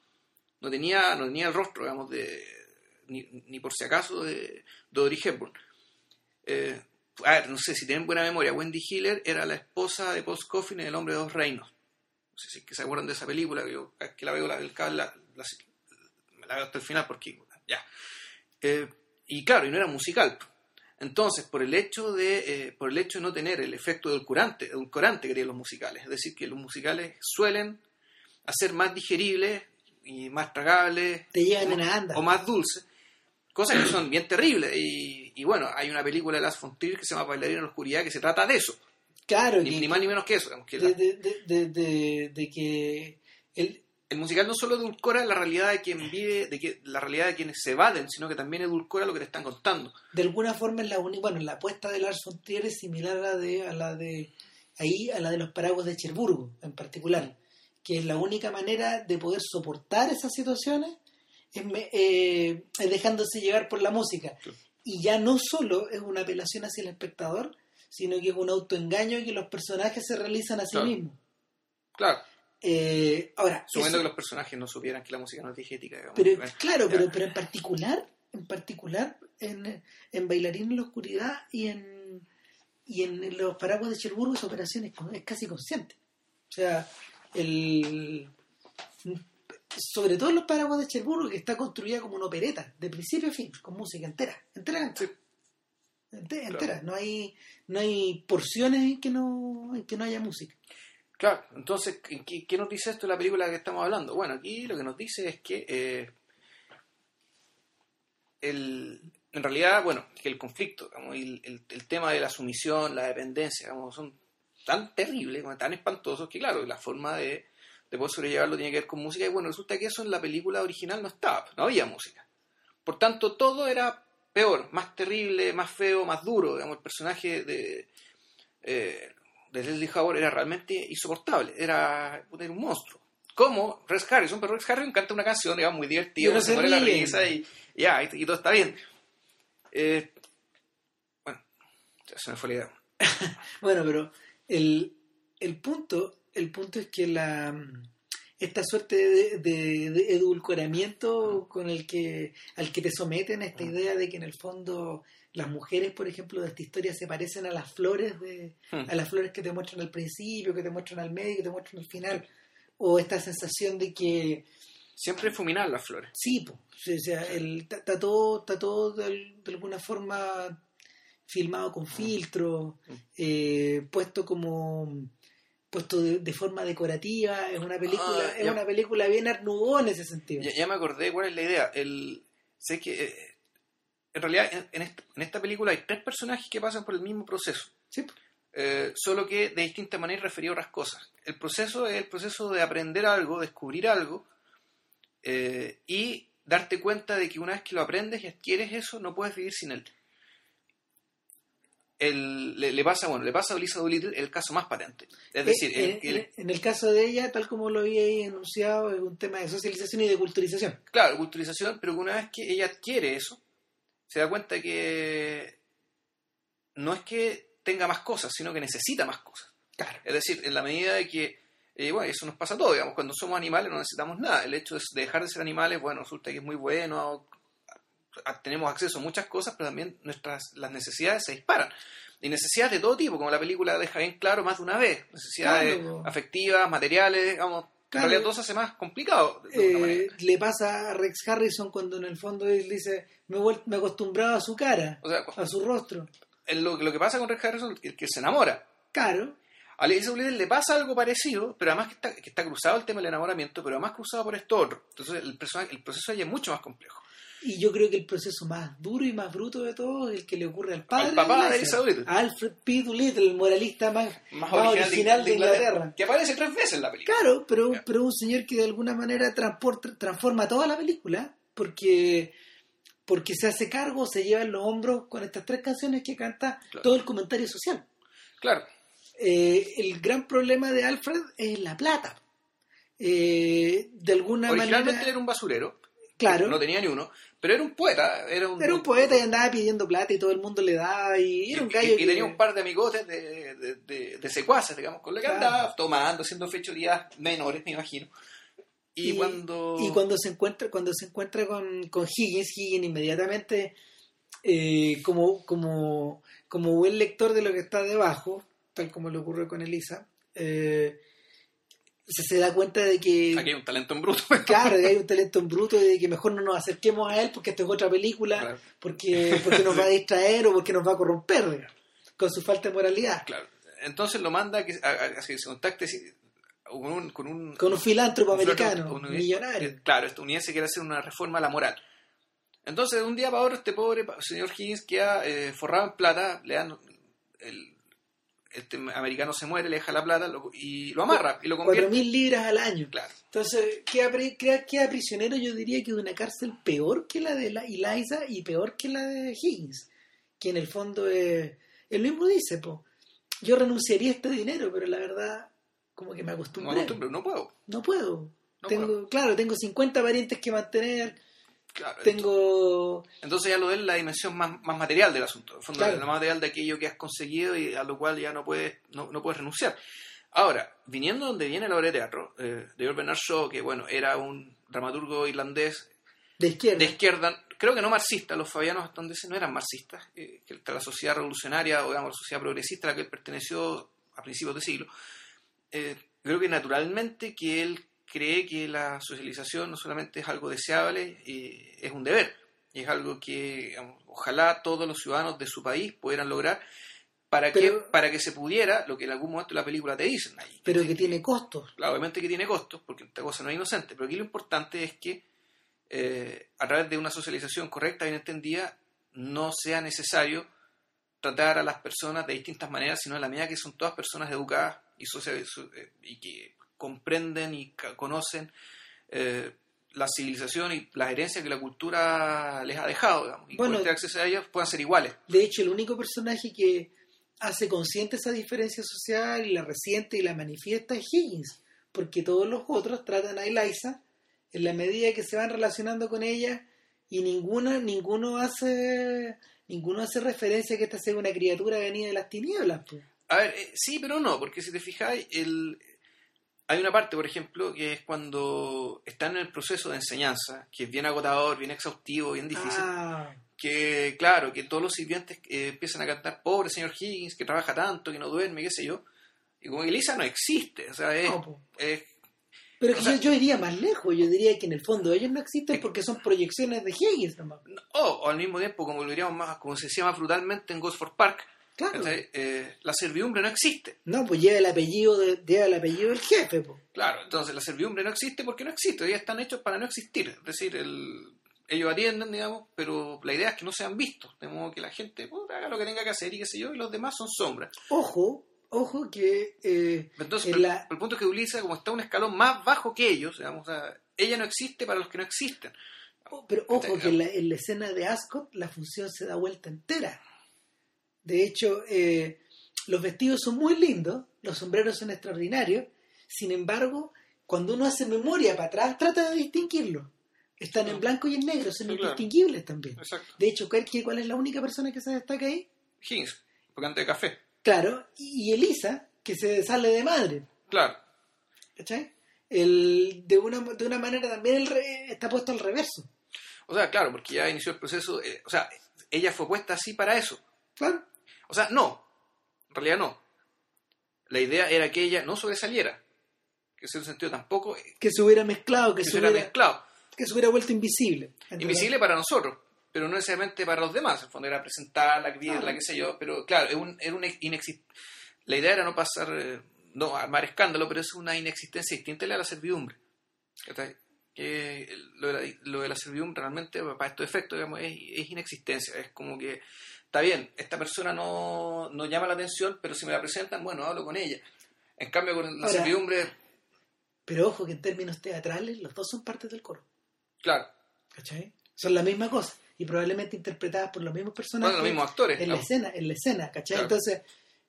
No tenía, no tenía el rostro, digamos, de, ni, por si acaso de, de Hepburn. Eh, a ver, no sé si tienen buena memoria, Wendy Hiller era la esposa de Post Coffin en El Hombre de Dos Reinos. No sé si que se acuerdan de esa película, que yo que la veo la, la, la veo hasta el final porque ya. Eh, y claro, y no era musical. Entonces, por el hecho de eh, por el hecho de no tener el efecto edulcorante, edulcorante que tienen los musicales, es decir, que los musicales suelen hacer más digeribles y más tragables o, más dulces, cosas que son bien terribles. Y, bueno, hay una película de Las Fontrier que se llama Bailarina en la Oscuridad que se trata de eso. Claro, ni, más ni menos que eso. de, de, que el, el musical no solo edulcora la realidad de quien vive, de que, la realidad de quienes se evaden, sino que también edulcora lo que te están contando. De alguna forma es la única, bueno, la apuesta de Lars von Trier es similar a la de, a la de ahí, a la de los paraguas de Cherburgo en particular, que es la única manera de poder soportar esas situaciones es, eh, dejándose llevar por la música. Y ya no solo es una apelación hacia el espectador, sino que es un autoengaño que los personajes se realizan a sí mismos. Claro. Eh, ahora, Suponiendo que los personajes no supieran que la música no es digética. Pero, claro, pero, pero en particular, en particular, en, en Bailarín en la Oscuridad y en, y en los paraguas de Cherburgo esa operación es, casi consciente. O sea, el sobre todo en los paraguas de Cherburgo, que está construida como una opereta, de principio a fin, con música entera, entera, entera. No hay, no hay porciones en que no, en que no haya música. Claro, entonces, ¿qué, nos dice esto de la película que estamos hablando? Bueno, aquí lo que nos dice es que eh, el, en realidad, bueno, que el conflicto, el, el, tema de la sumisión, la dependencia, son tan terribles, tan espantosos, que claro, la forma de, de poder sobrellevarlo tiene que ver con música, y bueno, resulta que eso en la película original no estaba, no había música. Por tanto, todo era peor, más terrible, más feo, más duro, digamos, el personaje de... Eh, de Leslie Howard era realmente insoportable, era, un monstruo. Como Rex Harrison, pero Rex Harrison canta una canción, digamos, muy divertida, se pone la risa y, ya, y, todo está bien. Eh, bueno, se me fue la idea. bueno, pero el, el, punto, el punto es que la esta suerte de, de, edulcoramiento con el que al que te someten a esta idea de que en el fondo las mujeres, por ejemplo, de esta historia se parecen a las flores de hmm. a las flores que te muestran al principio, que te muestran al medio, que te muestran al final, o esta sensación de que siempre fuminar las flores. Sí, o sea, está todo, está todo de, alguna forma filmado con hmm. filtro, eh, puesto como puesto de, forma decorativa, es una película, ah, es una película bien arnudó en ese sentido. Ya, me acordé cuál es la idea. El, sé que eh, en realidad en, esta, película hay tres personajes que pasan por el mismo proceso. Sí. Eh, solo que de distinta manera referido a otras cosas. El proceso es el proceso de aprender algo, descubrir algo eh, y darte cuenta de que una vez que lo aprendes y adquieres eso, no puedes vivir sin él. El, le, pasa bueno le pasa a Lisa Doolittle el caso más patente es eh, decir en el caso de ella tal como lo había enunciado es un tema de socialización y de culturización claro culturización pero una vez que ella adquiere eso se da cuenta que no es que tenga más cosas, sino que necesita más cosas. Claro. Es decir, en la medida de que, eh, bueno, eso nos pasa a todos, digamos, cuando somos animales no necesitamos nada. El hecho de dejar de ser animales, bueno, resulta que es muy bueno, tenemos acceso a muchas cosas, pero también nuestras las necesidades se disparan. Y necesidades de todo tipo, como la película deja bien claro más de una vez. Necesidades Claro. afectivas, materiales, digamos. Claro. En realidad todo se hace más complicado. Eh, le pasa a Rex Harrison cuando en el fondo él dice, me, me he acostumbrado a su cara, O sea, a su rostro. lo, lo que pasa con Rick Harrison es que, se enamora. Claro, A Doolittle le pasa algo parecido, pero además que está, que está cruzado el tema del enamoramiento, pero además cruzado por esto otro. Entonces el, personaje, el proceso ahí es mucho más complejo. Y yo creo que el proceso más duro y más bruto de todo es el que le ocurre al padre Al papá de Eliza, Elisa Doolittle. a Alfred P. Doolittle, el moralista más, Más, más original, original, de, Inglaterra. Que aparece tres veces en la película. Claro, pero, pero un señor que de alguna manera transporta- transforma toda la película porque, porque se hace cargo, se lleva en los hombros con estas tres canciones que canta Claro. todo el comentario social. Claro. Eh, el gran problema de Alfred es la plata. Eh, de alguna Originalmente manera, era un basurero, claro, no tenía ni uno, pero era un poeta, era un, era un poeta y andaba pidiendo plata y todo el mundo le daba y era un y- gallo y, y que- tenía un par de amigotes de, de, de- de secuaces, digamos, con los que Claro. andaba tomando, haciendo fechorías menores, me imagino. Y, cuando... y cuando se encuentra cuando se encuentra con, con Higgins Higgins inmediatamente eh, como como como buen lector de lo que está debajo tal como le ocurre con Elisa eh, se, se da cuenta de que Aquí hay un talento en bruto. claro de que hay un talento en bruto y de que mejor no nos acerquemos a él porque esto es otra película Claro. porque porque nos va a distraer o porque nos va a corromper con su falta de moralidad Claro. Entonces lo manda a que, a- a- que se contacte con un, con un, con un filántropo un americano un- millonario eh, Claro, estadounidense quiere hacer una reforma a la moral. Entonces, de un día para otro, este pobre señor Higgins queda eh, forrado en plata, le dan el, este americano se muere, le deja la plata lo- y lo amarra y lo convierte. mil libras al año Claro, Entonces, queda, queda, queda prisionero, yo diría que de una cárcel peor que la de la Eliza y peor que la de Higgins, que en el fondo es, él mismo dice, po, yo renunciaría a este dinero, pero la verdad, como que me acostumbré. acostumbro, no puedo. No puedo. No tengo, puedo. Claro, tengo 50 parientes que mantener, Claro, tengo... Entonces ya lo él la dimensión más, más material del asunto, en el fondo, Claro. lo más material de aquello que has conseguido y a lo cual ya no puedes, no, no puedes renunciar. Ahora, viniendo donde viene la obra de teatro, eh, de Bernard Shaw, que bueno, era un dramaturgo irlandés De izquierda. de izquierda, creo que no marxista, los fabianos se no eran marxistas, eh, que la sociedad revolucionaria o digamos la sociedad progresista a la que él perteneció a principios de siglo, eh, creo que naturalmente que él cree que la socialización no solamente es algo deseable, eh, es un deber, y es algo que digamos, ojalá todos los ciudadanos de su país pudieran lograr para que, para que se pudiera, lo que en algún momento la película te dicen ahí. pero que tiene costos. Claro, obviamente que tiene costos, porque esta cosa no es inocente, pero aquí lo importante es que eh, a través de una socialización correcta, bien entendida, no sea necesario tratar a las personas de distintas maneras, sino en la medida que son todas personas educadas y, social- so- eh, y que comprenden y conocen eh, la civilización y las herencias que la cultura les ha dejado, digamos, y Bueno, tener acceso a ellas puedan ser iguales. De hecho, el único personaje que hace consciente esa diferencia social y la resiente y la manifiesta es Higgins, porque todos los otros tratan a Eliza en la medida que se van relacionando con ella y ninguna, ninguno hace ninguno hace referencia a que esta sea una criatura venida de las tinieblas. pues. A ver, eh, sí, pero no, porque si te fijáis, el... hay una parte, por ejemplo, que es cuando están en el proceso de enseñanza, que es bien agotador, bien exhaustivo, bien difícil, Ah, que claro, que todos los sirvientes eh, empiezan a cantar, pobre señor Higgins, que trabaja tanto, que no duerme, qué sé yo, y como que Elisa no existe, o sea, es... no, es- Pero que o sea- yo, yo iría más lejos, yo diría que en el fondo ellos no existen porque son proyecciones de Higgins nomás. o, o al mismo tiempo, como lo diríamos más, como se decía más brutalmente en Gosford Park, Claro. Eh, la servidumbre no existe. No, pues lleva el apellido de, lleva el apellido del jefe, pues. Claro, entonces la servidumbre no existe porque no existe, ellos están hechos para no existir, es decir, el- ellos atienden, digamos, pero la idea es que no sean vistos, de modo que la gente haga lo que tenga que hacer y qué sé yo, y los demás son sombras. Ojo, ojo que eh, Entonces, En la- pero el punto es que Ulisa, como está un escalón más bajo que ellos, digamos, o sea, ella no existe para los que no existen. oh, pero ojo que en la, en la escena de Ascot la función se da vuelta entera. De hecho, eh, los vestidos son muy lindos, los sombreros son extraordinarios, sin embargo, cuando uno hace memoria para atrás, trata de distinguirlos. Están en blanco y en negro, son Sí, claro. indistinguibles también. Exacto. De hecho, ¿cuál, es la única persona que se destaca ahí? Higgins, tocante de café. Claro, y y Elisa, que se sale de madre. Claro. ¿Cachai? El, de, una, de una manera también el re- está puesto al reverso. O sea, claro, porque ya inició el proceso, eh, o sea, ella fue puesta así para eso. Claro. O sea, no, en realidad no. La idea era que ella no sobresaliera, que en ese sentido tampoco, eh, Que se hubiera mezclado, que, que se, hubiera mezclado. que se hubiera vuelto invisible. Invisible para nosotros, pero no necesariamente para los demás. En el fondo era presentarla, vivirla, Claro. qué sé yo, pero claro, es un- era un inexist- la idea era no pasar, eh, no armar escándalo, pero es una inexistencia distinta a la servidumbre. Que lo, de la, lo de la servidumbre realmente, para estos efectos, digamos, es, es inexistencia. Es como que, está bien, esta persona no, no llama la atención, pero si me la presentan, bueno, hablo con ella. En cambio, con la Ahora- servidumbre, Pero ojo que en términos teatrales los dos son partes del coro. claro, ¿Cachai? Son la misma cosa. Y probablemente interpretadas por los mismos personajes. bueno, los mismos actores. en la escena, en la escena, ¿cachai? Claro. Entonces,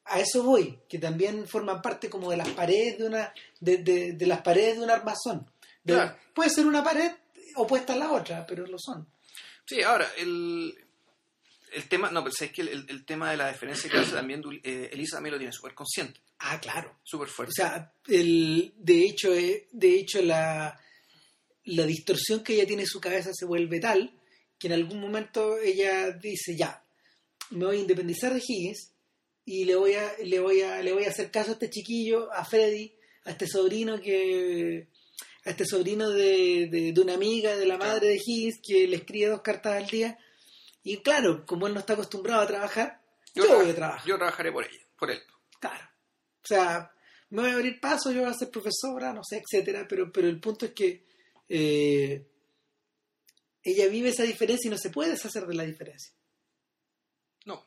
a eso voy, que también forman parte como de las paredes de una, de, de- de las paredes de un armazón. De- Claro. Puede ser una pared opuesta a la otra, pero lo son. Sí, ahora, el, el tema, no, pero es que el, el tema de la diferencia que hace también eh, Elisa también lo tiene súper consciente, Ah, claro. súper fuerte. O sea, el, de hecho, eh, de hecho la, la distorsión que ella tiene en su cabeza se vuelve tal que en algún momento ella dice, ya, me voy a independizar de Higgins y le voy a, le voy a, le voy a hacer caso a este chiquillo, a Freddy, a este sobrino que a este sobrino de, de, de una amiga de la madre de Higgins que le escribe dos cartas al día y claro, como él no está acostumbrado a trabajar, yo, tra- voy a trabajar. yo trabajaré por ella, por él. Claro. O sea, me voy a abrir paso, yo voy a ser profesora, no sé, etcétera, pero, pero el punto es que eh, ella vive esa diferencia y no se puede deshacer de la diferencia. No,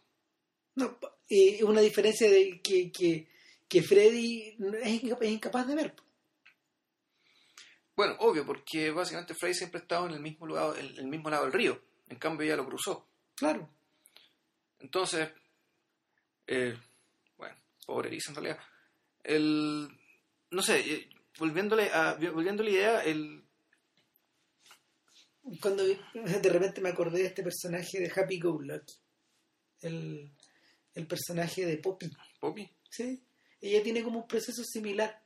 No, eh, es una diferencia de que, que, que Freddy es incapaz, es incapaz de ver. bueno, obvio, porque básicamente Freddy siempre ha estado en el mismo lugar, en el mismo lado del río, en cambio ella lo cruzó. Claro. Entonces, eh, bueno, pobre Elisa en realidad. El, no sé, eh, volviéndole a, volviendo a la idea, el, Cuando de repente me acordé de este personaje de Happy Go Lucky, el, el personaje de Poppy. Poppy, ¿sí? Ella tiene como un proceso similar,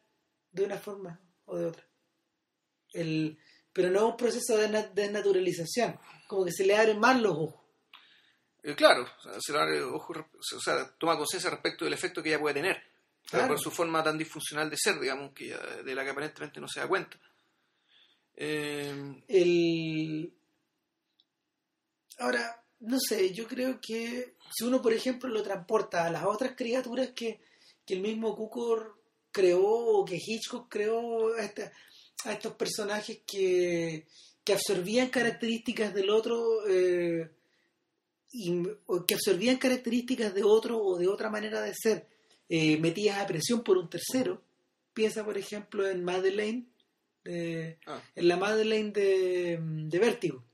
de una forma o de otra. El, pero no un proceso de na- desnaturalización, como que se le abren más los ojos. Eh, claro, se le abre ojo rep- o sea, toma conciencia respecto del efecto que ella puede tener, Claro. por su forma tan disfuncional de ser, digamos, que ella- de la que aparentemente no se da cuenta. Eh, El... Ahora, no sé, yo creo que si uno, por ejemplo, lo transporta a las otras criaturas que, que el mismo Cukor creó o que Hitchcock creó a, esta- a estos personajes que, que absorbían características del otro eh, y, o que absorbían características de otro o de otra manera de ser eh, metidas a presión por un tercero. Piensa, por ejemplo, en Madeleine, de- ah, en la Madeleine de, de Vértigo,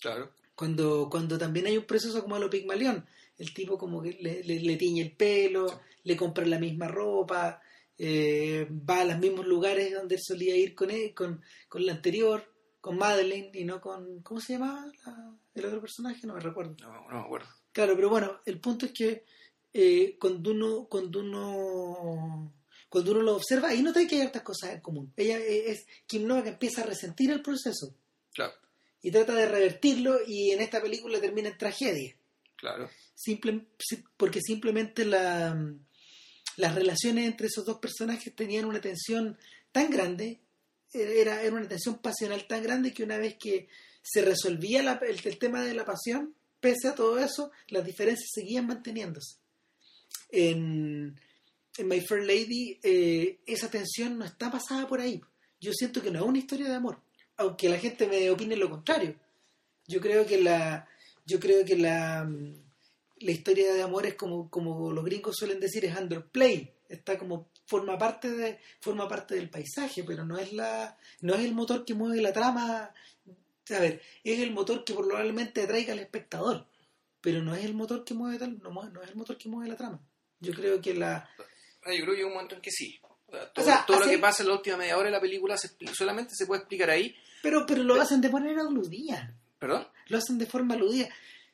claro. cuando, cuando también hay un proceso como a lo Pigmalión, el tipo como que le, le- le tiñe el pelo, Sí. le compra la misma ropa, eh, va a los mismos lugares donde él solía ir con, él, con, con la anterior, con Madeleine y no con, ¿cómo se llamaba la- el otro personaje? No me recuerdo. No, no me acuerdo. Claro, pero bueno, el punto es que eh, cuando uno cuando uno cuando uno lo observa, ahí nota que hay hartas cosas en común. Ella es Kim Novak que empieza a resentir el proceso Claro, y trata de revertirlo y en esta película termina en tragedia. claro. Simple, porque simplemente la, las relaciones entre esos dos personajes tenían una tensión tan grande, era, era una tensión pasional tan grande que una vez que se resolvía la- el, tema de la pasión, pese a todo eso, las diferencias seguían manteniéndose. En, en My Fair Lady, eh, esa tensión no está pasada por ahí. Yo siento que no es una historia de amor, aunque la gente me opine lo contrario. Yo creo que la, yo creo que la, la historia de amor es como, como los gringos suelen decir, es underplay. Está como, forma parte de, forma parte del paisaje, pero no es la, no es el motor que mueve la trama. A ver, es el motor que probablemente atraiga al espectador, pero no es el motor que mueve tal, no, es el motor que mueve la trama. Yo creo que la, Ah, Yo creo que hay un momento en que sí. O todo, O sea, todo lo que pasa en la última media hora de la película se solamente se puede explicar ahí. pero, pero lo hacen de manera aludida, ¿Perdón? lo hacen de forma aludida.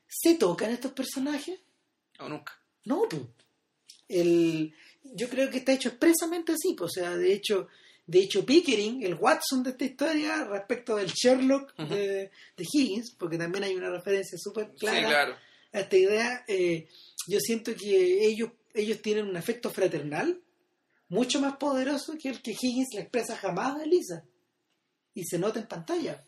¿Se tocan estos personajes? No, nunca. No, pu. el, yo creo que está hecho expresamente así, pues, o sea, de hecho, De hecho, Pickering, el Watson de esta historia, respecto del Sherlock de, de Higgins, porque también hay una referencia súper clara Sí, claro. a esta idea, eh, yo siento que ellos, ellos tienen un afecto fraternal mucho más poderoso que el que Higgins le expresa jamás a Elisa. Y se nota en pantalla.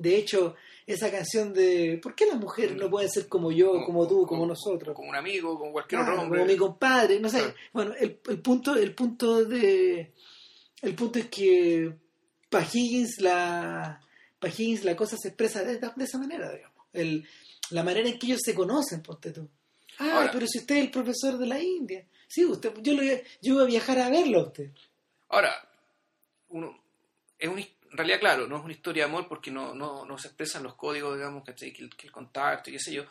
De hecho, esa canción de ¿por qué las mujeres no pueden ser como yo, como, tú, como, nosotros? Como un amigo, como cualquier otro hombre. como mi compadre, no sé. Claro. Bueno, el, el punto, el punto de el punto es que para Higgins la para Higgins la cosa se expresa de, de esa manera, digamos. El, la manera en que ellos se conocen, ponte tú. Ah, Ahora- pero si usted es el profesor de la India. Sí, usted, yo, lo, yo iba a viajar a verlo a usted. Ahora, uno, es un, en realidad, claro, no es una historia de amor porque no, no, no se expresan los códigos, digamos, ¿cachai? Que el, que el contacto y qué sé yo.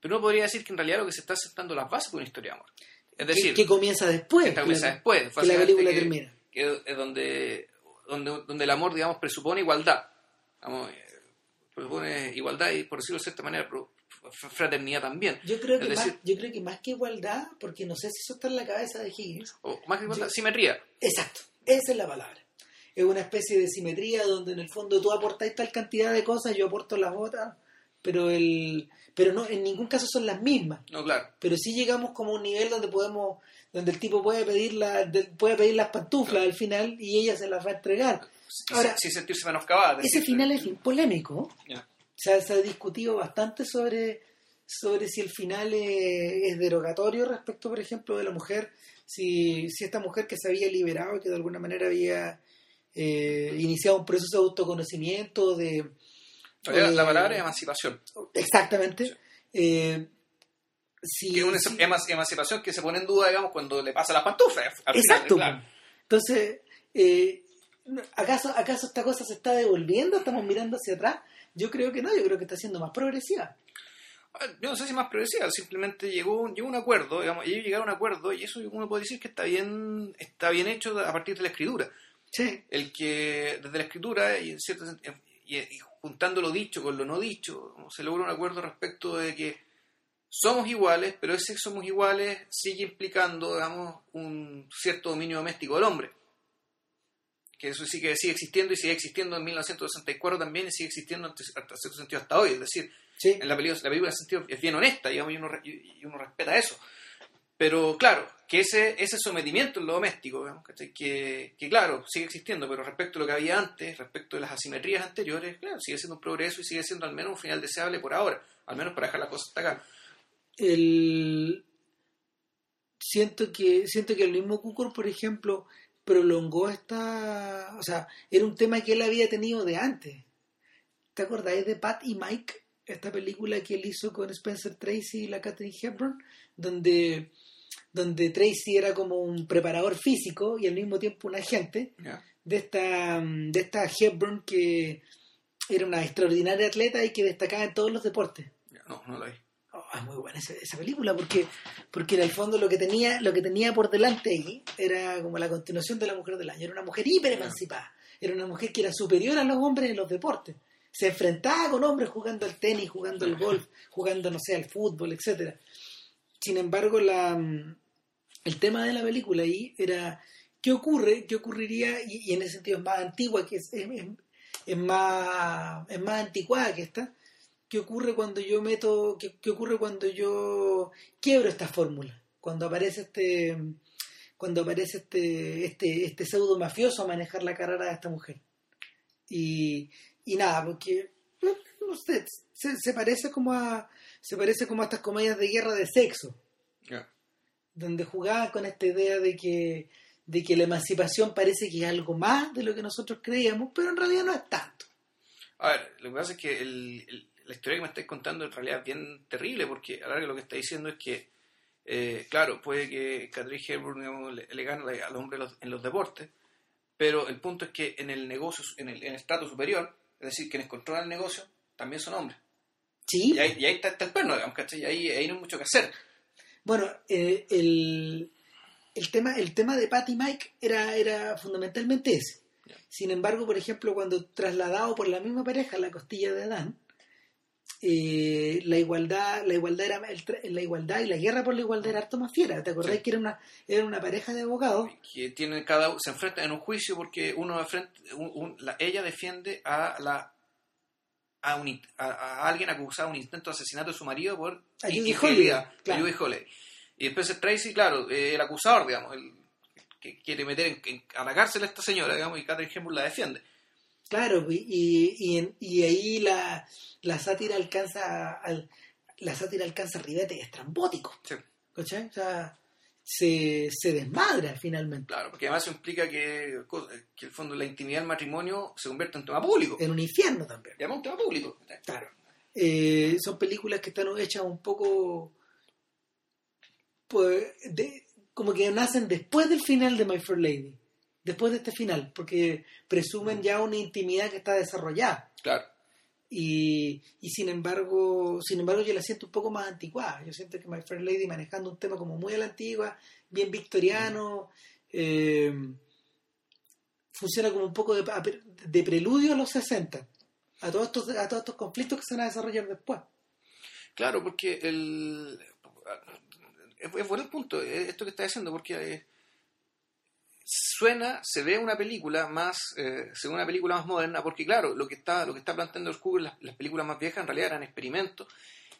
Pero uno podría decir que en realidad lo que se está sentando las bases con una historia de amor. Es decir, que, que comienza después. que comienza que la- después. que la película que- termina. que es donde, donde, donde el amor, digamos, presupone igualdad. Vamos, eh, presupone igualdad y, por decirlo de cierta manera, fraternidad también. Yo creo, que Es más, decir- yo creo que más que igualdad, porque no sé si eso está en la cabeza de Higgins, O más que igualdad, Yo- simetría. Exacto, esa es la palabra. Es una especie de simetría donde en el fondo tú aportáis tal cantidad de cosas, yo aporto las otras, pero el pero no en ningún caso son las mismas. No, claro. Pero sí llegamos como a un nivel donde podemos donde el tipo puede pedir la, de- puede pedir las pantuflas al final y ella se las va a entregar. Ahora, sentirse menoscabada. es Ese final es polémico. Ya. Se ha, se ha discutido bastante sobre, sobre si el final es, es derogatorio respecto, por ejemplo, de la mujer, si, si esta mujer que se había liberado y que de alguna manera había eh, iniciado un proceso de autoconocimiento, de... La, la eh, palabra es emancipación. Exactamente. Eh, si- Que es una si- emancipación que se pone en duda, digamos, cuando le pasa las pantuflas. final, Exacto. claro. Entonces, eh, ¿acaso, ¿acaso esta cosa se está devolviendo? ¿Estamos mirando hacia atrás? Yo creo que no, yo creo que está siendo más progresiva. Ah, Yo no sé si más progresiva, simplemente llegó, un- llegó un acuerdo, digamos, ellos llegaron a un acuerdo y eso uno puede decir que está bien, está bien hecho a partir de la escritura. Sí. El que desde la escritura y, en cierto sen- y, y juntando lo dicho con lo no dicho, se logra un acuerdo respecto de que somos iguales, pero ese somos iguales sigue implicando, digamos, un cierto dominio doméstico del hombre. Que eso sí que sigue existiendo y sigue existiendo en 1964 también y sigue existiendo hasta cierto sentido hasta hoy. Es decir, Sí. en la película, la película en sentido es bien honesta, digamos, y uno, y uno respeta eso. Pero claro, que ese, ese sometimiento en lo doméstico, que, que claro, sigue existiendo, pero respecto a lo que había antes, respecto de las asimetrías anteriores, claro, sigue siendo un progreso y sigue siendo al menos un final deseable por ahora, al menos para dejar la cosa hasta acá. el siento que siento que el mismo Cukor por ejemplo prolongó esta o sea era un tema que él había tenido de antes ¿te acordáis de Pat y Mike? esta película que él hizo con Spencer Tracy y la Katherine Hepburn donde donde Tracy era como un preparador físico y al mismo tiempo un agente de esta de esta Hepburn que era una extraordinaria atleta y que destacaba en todos los deportes. No, no lo vi. Oh, es muy buena esa, esa película porque porque en el fondo lo que tenía lo que tenía por delante ahí era como la continuación de la mujer del año. Era una mujer hiper emancipada. Era una mujer que era superior a los hombres en los deportes. Se enfrentaba con hombres jugando al tenis jugando al golf jugando no sé al fútbol etcétera sin embargo la mm, el tema de la película ahí era qué ocurre qué ocurriría y, en ese sentido es más antigua que es, es, más es más anticuada que esta ¿Qué ocurre cuando yo meto, qué, qué ocurre cuando yo quiebro esta fórmula? Cuando aparece este, cuando aparece este, este, este pseudo mafioso a manejar la carrera de esta mujer. Y, y nada, porque no, se parece como a, se parece como a estas comedias de guerra de sexo, donde jugaban con esta idea de que, de que la emancipación parece que es algo más de lo que nosotros creíamos, pero en realidad no es tanto. A ver, lo que pasa es que el- el- la historia que me estáis contando en realidad es bien terrible, porque a la lo que está diciendo es que, eh, claro, puede que Catherine Hepburn digamos, le, le gane al hombre en los, en los deportes, pero el punto es que en el negocio, en el, en el estrato superior, es decir, quienes controlan el negocio, también son hombres. Sí, Y ahí, y ahí está, está el perno, digamos, ¿cachai? Y ahí, ahí no hay mucho que hacer. Bueno, eh, el, el, tema, el tema de Pat y Mike era, era fundamentalmente ese. Sin embargo, por ejemplo, cuando trasladado por la misma pareja a la costilla de Adán, eh, la igualdad, la igualdad era el la igualdad y la guerra por la igualdad era harto más fiera. ¿Te acordás que era una, era una pareja de abogados? Que tienen cada se enfrentan en un juicio porque uno ella defiende a la a, un, a, alguien acusado de un intento de asesinato de su marido por infidelidad, claro. Y después Tracy, claro, eh, el acusador, digamos, el que quiere meter en, en, a la cárcel a esta señora, digamos, y Catherine Hepburn la defiende. Claro, y, y, y ahí la, la sátira alcanza al, la sátira alcanza ribete estrambótico. Sí. O sea, se, se desmadra finalmente. Claro, porque además implica que, que el fondo la intimidad del matrimonio se convierte en tema público. En un infierno también. Llama un tema público. Claro. Eh, son películas que están hechas un poco pues, de, como que nacen después del final de My Fair Lady después de este final, porque presumen ya una intimidad que está desarrollada. Claro. Y, y, sin embargo, sin embargo yo la siento un poco más anticuada. Yo siento que My Fair Lady manejando un tema como muy a la antigua, bien victoriano, eh, funciona como un poco de, de, preludio a los 60, a todos estos, a todos estos conflictos que se van a desarrollar después. Claro, porque el es, bueno el punto, eh, esto que está diciendo, porque eh, suena, se ve una película más, eh, se ve una película más moderna, porque claro, lo que está, lo que está planteando el Google, las, películas más viejas en realidad eran experimentos,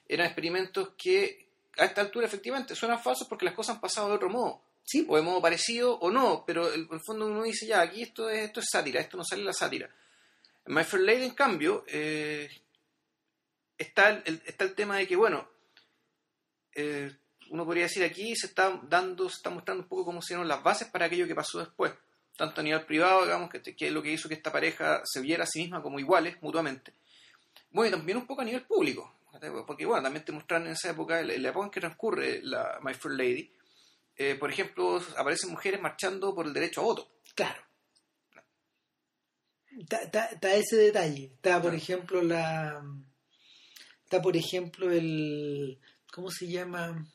eran experimentos que a esta altura efectivamente suenan falsos porque las cosas han pasado de otro modo. Sí. O de modo parecido o no, pero en el fondo uno dice, ya, aquí esto es, esto es sátira, esto no sale la sátira. En My Fair Lady, en cambio, eh, está, el, está el tema de que, bueno, eh, uno podría decir aquí se está dando, se está mostrando un poco cómo se dieron las bases para aquello que pasó después, tanto a nivel privado, digamos, que, que es lo que hizo que esta pareja se viera a sí misma como iguales mutuamente. Bueno, y también un poco a nivel público, porque bueno, también te mostraron en esa época, en la época en que transcurre la My Fair Lady, eh, por ejemplo, aparecen mujeres marchando por el derecho a voto. Claro. Está ese detalle. Está, por ejemplo, la. Está, por ejemplo, el. ¿Cómo se llama?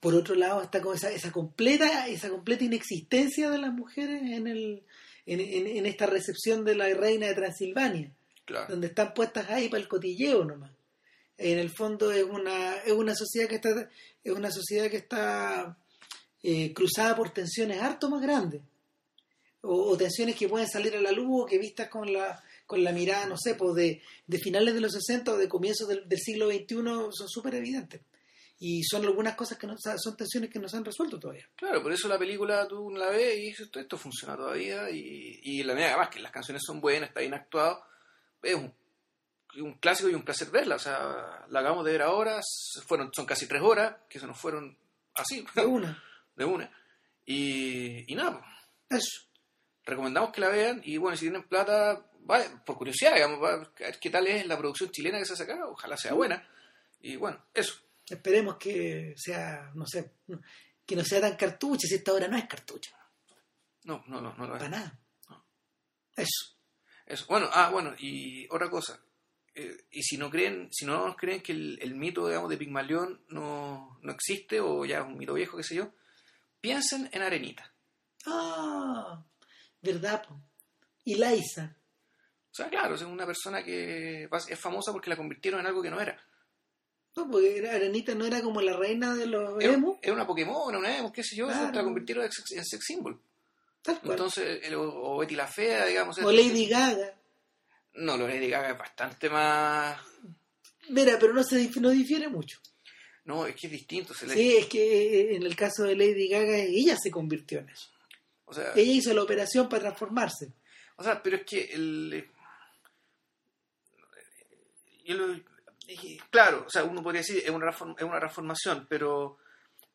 Por otro lado está con esa, esa completa esa completa inexistencia de las mujeres en el en, esta recepción de la reina de Transilvania donde están puestas ahí para el cotilleo nomás. En el fondo es una es una sociedad que está es una sociedad que está eh, cruzada por tensiones harto más grandes. O, tensiones que pueden salir a la luz o que vistas con la con la mirada no sé pues de, de finales de los 60 o de comienzos del, del siglo XXI son súper evidentes y son algunas cosas que no, son tensiones que no se han resuelto todavía. Claro, por eso la película tú la ves y dices, esto, funciona todavía y, y la medida además que las canciones son buenas, está bien actuado, es un, un, clásico y un placer verla, o sea, la acabamos de ver ahora, fueron, son casi tres horas, que se nos fueron así. De una. de una. Y, y nada, pues. eso. Recomendamos que la vean y bueno, si tienen plata, vale, por curiosidad, digamos, a ver qué tal es la producción chilena que se ha sacado, ojalá sea buena. Y bueno, eso. Esperemos que sea, no sé, que no sea tan cartucho, si esta hora no es cartucho. No, no, no, no lo es. Para nada. Eso. Eso. Bueno, ah, bueno, y otra cosa. Eh, y si no creen, si no nos creen que el, mito, digamos, de Pigmalión no, no existe, o ya es un mito viejo, qué sé yo, piensen en Arenita. Ah, verdad, Y Laisa. O sea, claro, es una persona que es famosa porque la convirtieron en algo que no era. No, porque Arenita no era como la reina de los emos. Era una Pokémon, una emo, qué sé yo, se la convirtieron en sex symbol. Entonces, o Betty la Fea, digamos. O Lady Gaga. No, lo Lady Gaga es bastante más... Mira, pero no se no difiere mucho. No, es que es distinto. Sí, es que eh, en el caso de Lady Gaga, ella se convirtió en eso. O sea, ella hizo la operación para transformarse. O sea, pero es que el... Yo lo, claro, o sea, uno podría decir es una, es una transformación, pero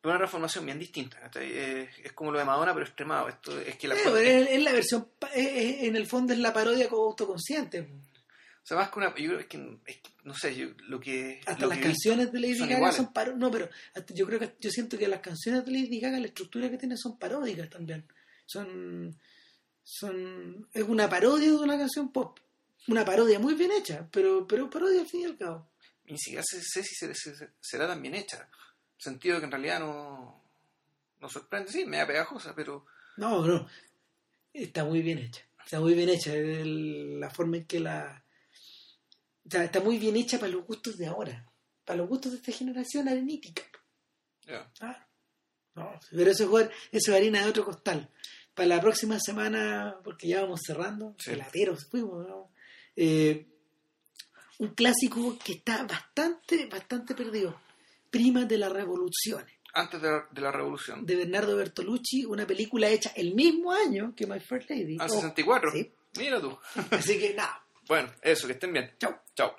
es una transformación bien distinta. Es, como lo de Madonna, pero extremado. Esto es que la es, la versión, en el fondo es la parodia autoconsciente. O sea, más que una. Yo creo que, no sé, yo, lo que. Hasta las canciones de Lady Gaga son paródicas. No, pero yo creo que yo siento que las canciones de Lady Gaga, la estructura que tienen son paródicas también. Son. son Es una parodia de una canción pop. Una parodia muy bien hecha, pero, pero parodia al fin y al cabo ni siquiera sé, si será tan bien hecha. Sentido que en realidad no, no sorprende, sí, me da pegajosa, pero... No, no, está muy bien hecha. Está muy bien hecha. la forma en que la O sea, está muy bien hecha para los gustos de ahora. Para los gustos de esta generación arenítica. Ya. Ah, no, pero eso, fue- eso es harina de otro costal. Para la próxima semana, porque ya vamos cerrando, Sí. pelateros fuimos, ¿no? Eh, un clásico que está bastante, bastante perdido. Prima de la Revolución, Antes de la, de la revolución. de Bernardo Bertolucci, una película hecha el mismo año que My First Lady. Al Oh, 64. sí. Mira tú. Así que nada, Bueno, eso, que estén bien. chao. Chao.